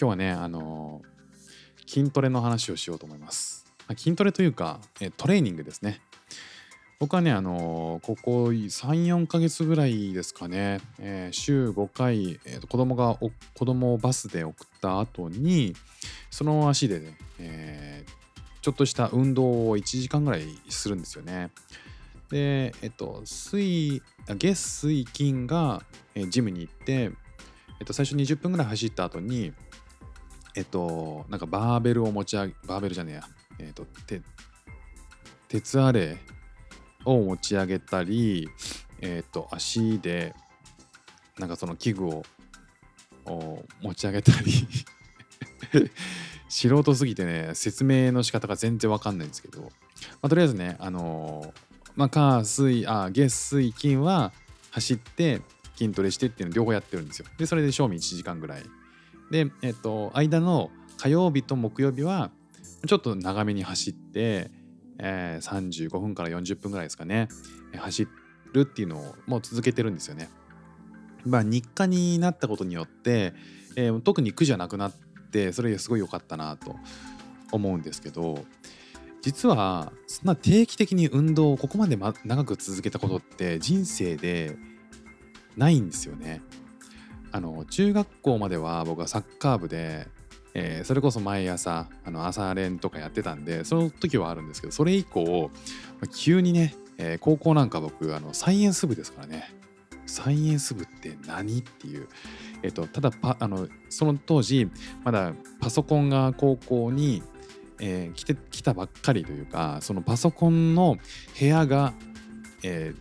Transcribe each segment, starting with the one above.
今日はね、あのー筋トレの話をしようと思います。筋トレというか、えトレーニングですね。僕はね、あのーここ3、4ヶ月ぐらいですかね、えー週5回、えー子供が子供をバスで送った後に、その足でね、えちょっとした運動を1時間ぐらいするんですよね。で、えっと、水、月、水、金が、えジムに行って、えっと、最初20分ぐらい走った後に、えっと、なんかバーベルを持ち上げ、バーベルじゃねえや、えっと、て鉄アレを持ち上げたり、えっと、足で、なんかその器具をお持ち上げたり、素人すぎてね、説明の仕方が全然わかんないんですけど、まあ、とりあえずね、あのーまあ、火、水、あ、月、水、金は走って筋トレしてっていうの両方やってるんですよ。で、それで賞味1時間ぐらい。で、えっと、間の火曜日と木曜日は、ちょっと長めに走って、えー35分から40分ぐらいですかね、走るっていうのをもう続けてるんですよね。まあ、日課になったことによって、えー特に苦じゃなくなって、それすごい良かったなと思うんですけど、実はそんな定期的に運動をここまで、長く続けたことって人生でないんですよね。あの中学校までは僕はサッカー部で、えーそれこそ毎朝あの朝練とかやってたんでその時はあるんですけどそれ以降ま急にね、えー高校なんか僕あのサイエンス部ですからねサイエンス部って何っていう、えっとただあのその当時まだパソコンが高校に、え来て来たばっかりというかそのパソコンの部屋が、え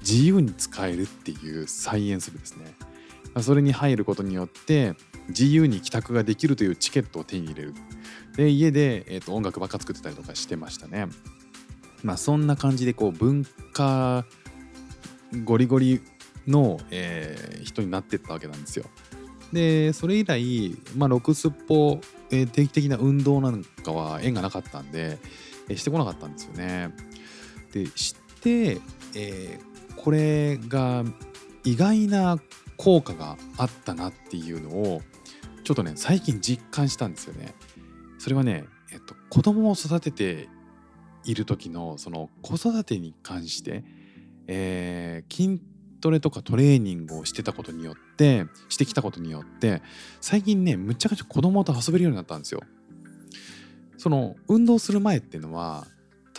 自由に使えるっていうサイエンス部ですね。それに入ることによって自由に帰宅ができるというチケットを手に入れる。で家で、えーと音楽ばっか作ってたりとかしてましたね。まあそんな感じでこう文化ゴリゴリの、えー人になってったわけなんですよ。でそれ以来、まあ、ロクスポ、え定期的な運動なんかは縁がなかったんで、えーしてこなかったんですよね。で知って、えーこれが意外な効果があったなっていうのをちょっとね最近実感したんですよね。それはね、えっと、子供を育てている時のその子育てに関して、えー筋トレとかトレーニングをしてたことによってしてきたことによって最近ねむっちゃくちゃ子供と遊べるようになったんですよ。その運動する前っていうのは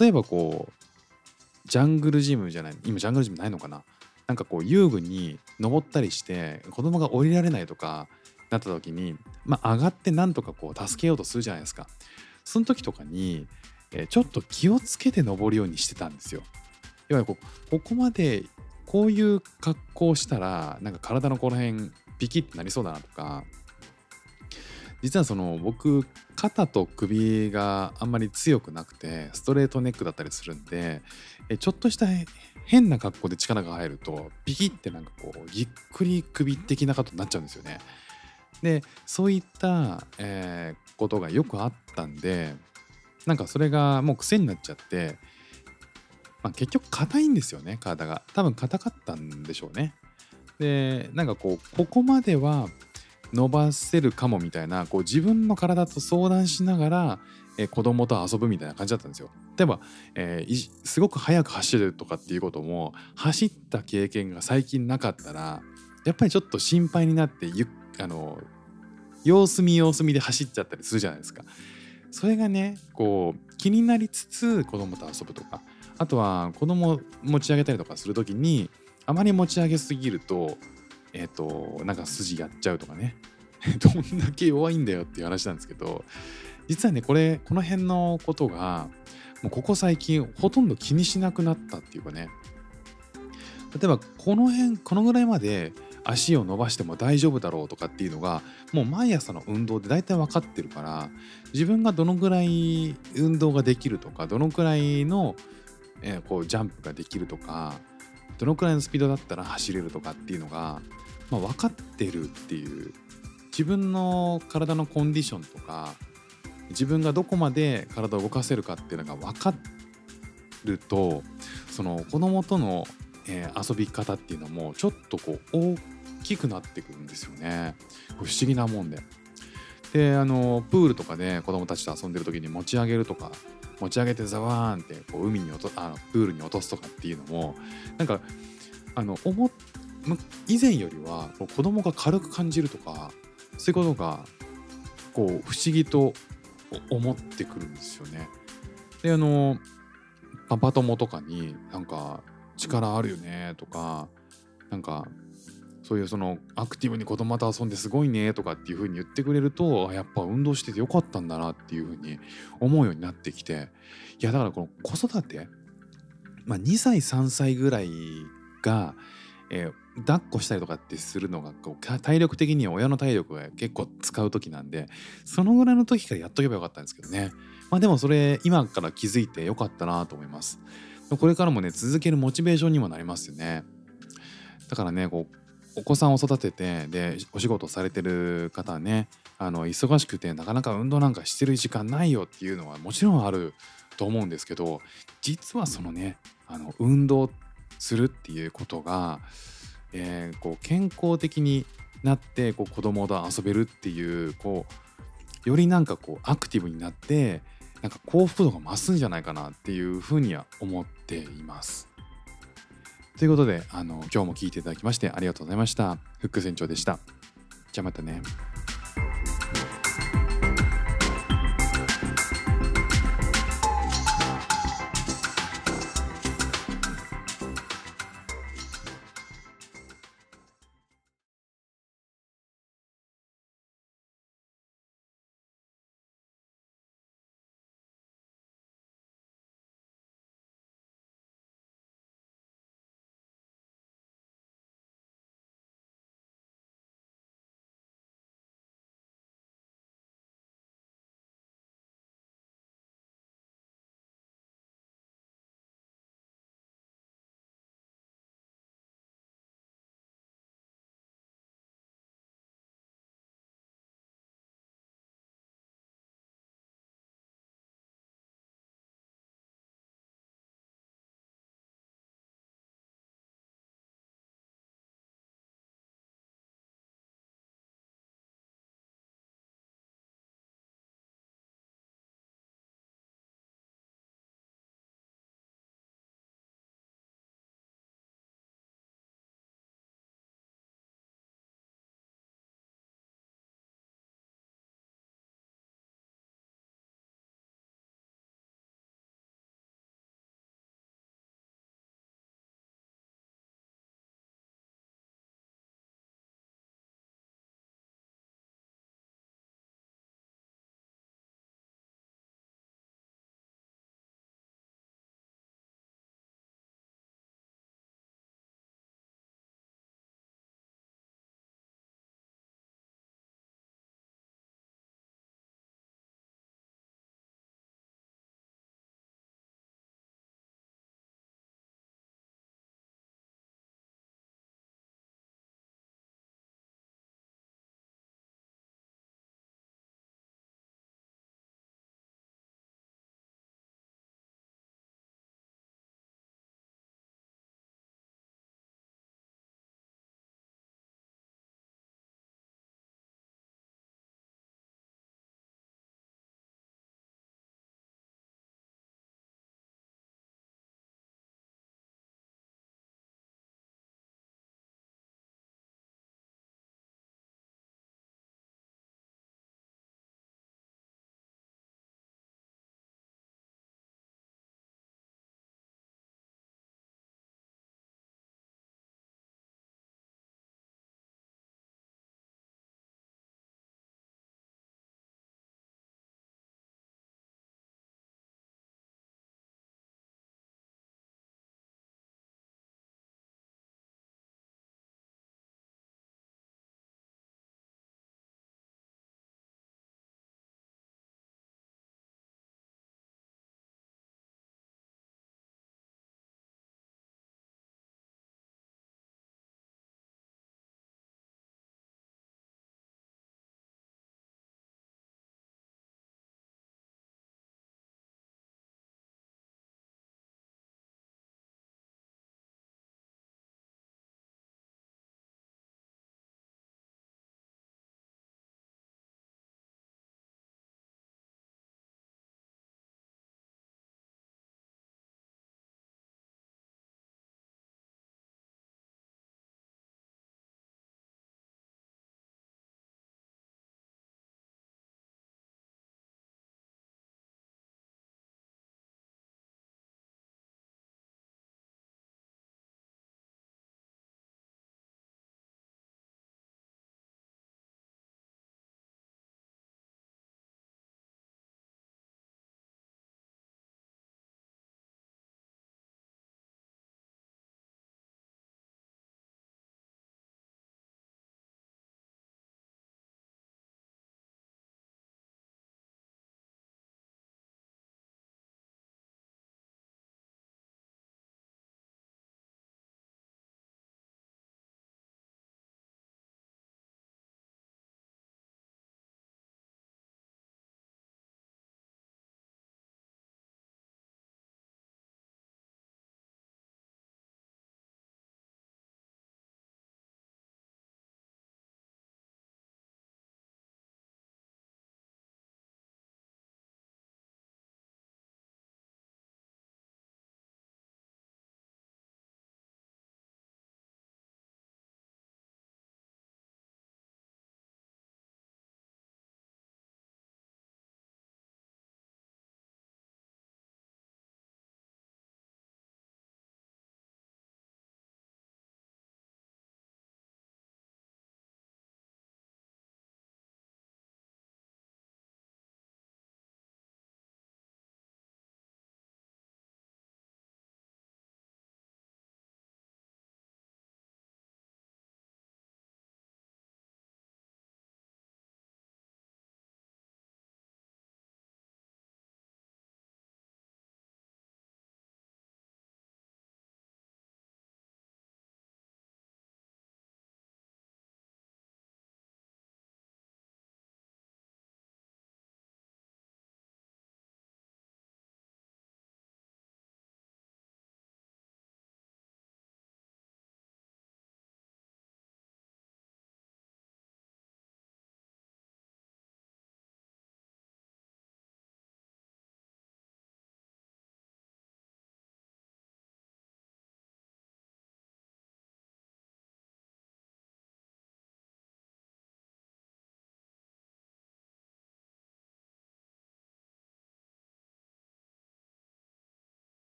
例えばこうジャングルジムじゃない今ジャングルジムないのかな？なんかこう遊具に登ったりして子供が降りられないとかなった時にまあ上がってなんとかこう助けようとするじゃないですか。その時とかに、えちょっと気をつけて登るようにしてたんですよ。要はこうここまでこういう格好したらなんか体のこの辺ピキッてなりそうだなとか実はその僕肩と首があんまり強くなくてストレートネックだったりするんでちょっとした変な格好で力が入るとピキってなんかこうぎっくり首的なことになっちゃうんですよね。でそういった、えーことがよくあったんでなんかそれがもう癖になっちゃって、まあ、結局硬いんですよね体が多分硬かったんでしょうね。でなんかこうここまでは伸ばせるかもみたいなこう自分の体と相談しながら、えー子供と遊ぶみたいな感じだったんですよ。例えば、えーすごく速く走るとかっていうことも走った経験が最近なかったらやっぱりちょっと心配になってゆあの様子見様子見で走っちゃったりするじゃないですか。それがねこう気になりつつ子供と遊ぶとかあとは子供持ち上げたりとかする時にあまり持ち上げすぎるとえっ、となんか筋やっちゃうとかね どんだけ弱いんだよっていう話なんですけど実はねこれこの辺のことがもうここ最近ほとんど気にしなくなったっていうかね。例えばこの辺このぐらいまで足を伸ばしても大丈夫だろうとかっていうのがもう毎朝の運動で大体分かってるから自分がどのぐらい運動ができるとかどのくらいの、えこうジャンプができるとかどのくらいのスピードだったら走れるとかっていうのが、まあ、分かってるっていう自分の体のコンディションとか自分がどこまで体を動かせるかっていうのが分かるとその子供との、えー遊び方っていうのもちょっとこう大きくなってくるんですよね不思議なもんで。であのプールとかで子供たちと遊んでる時に持ち上げるとか持ち上げてザワーンってこう海に落とあのプールに落とすとかっていうのもなんかあの思以前よりは子供が軽く感じるとかそういうことがこう不思議と思ってくるんですよね。であのパパ友とかになんか力あるよねとかなんかそういうそのアクティブに子供と遊んですごいねとかっていう風に言ってくれるとやっぱ運動しててよかったんだなっていう風に思うようになってきていやだからこの子育て、まあ、2歳3歳ぐらいが、えー抱っこしたりとかってするのがこう体力的には親の体力が結構使う時なんでそのぐらいの時からやっとけばよかったんですけどね。まあでもそれ今から気づいてよかったなと思います。これからもね続けるモチベーションにもなりますよね。だからねこうお子さんを育ててでお仕事されてる方はねあの忙しくてなかなか運動なんかしてる時間ないよっていうのはもちろんあると思うんですけど実はそのねあの運動するっていうことが、えーこう健康的になってこう子供と遊べるっていうこうよりなんかこうアクティブになってなんか幸福度が増すんじゃないかなっていうふうには思っています。ということであの今日も聞いていただきましてありがとうございました。フック船長でした。じゃあまたね。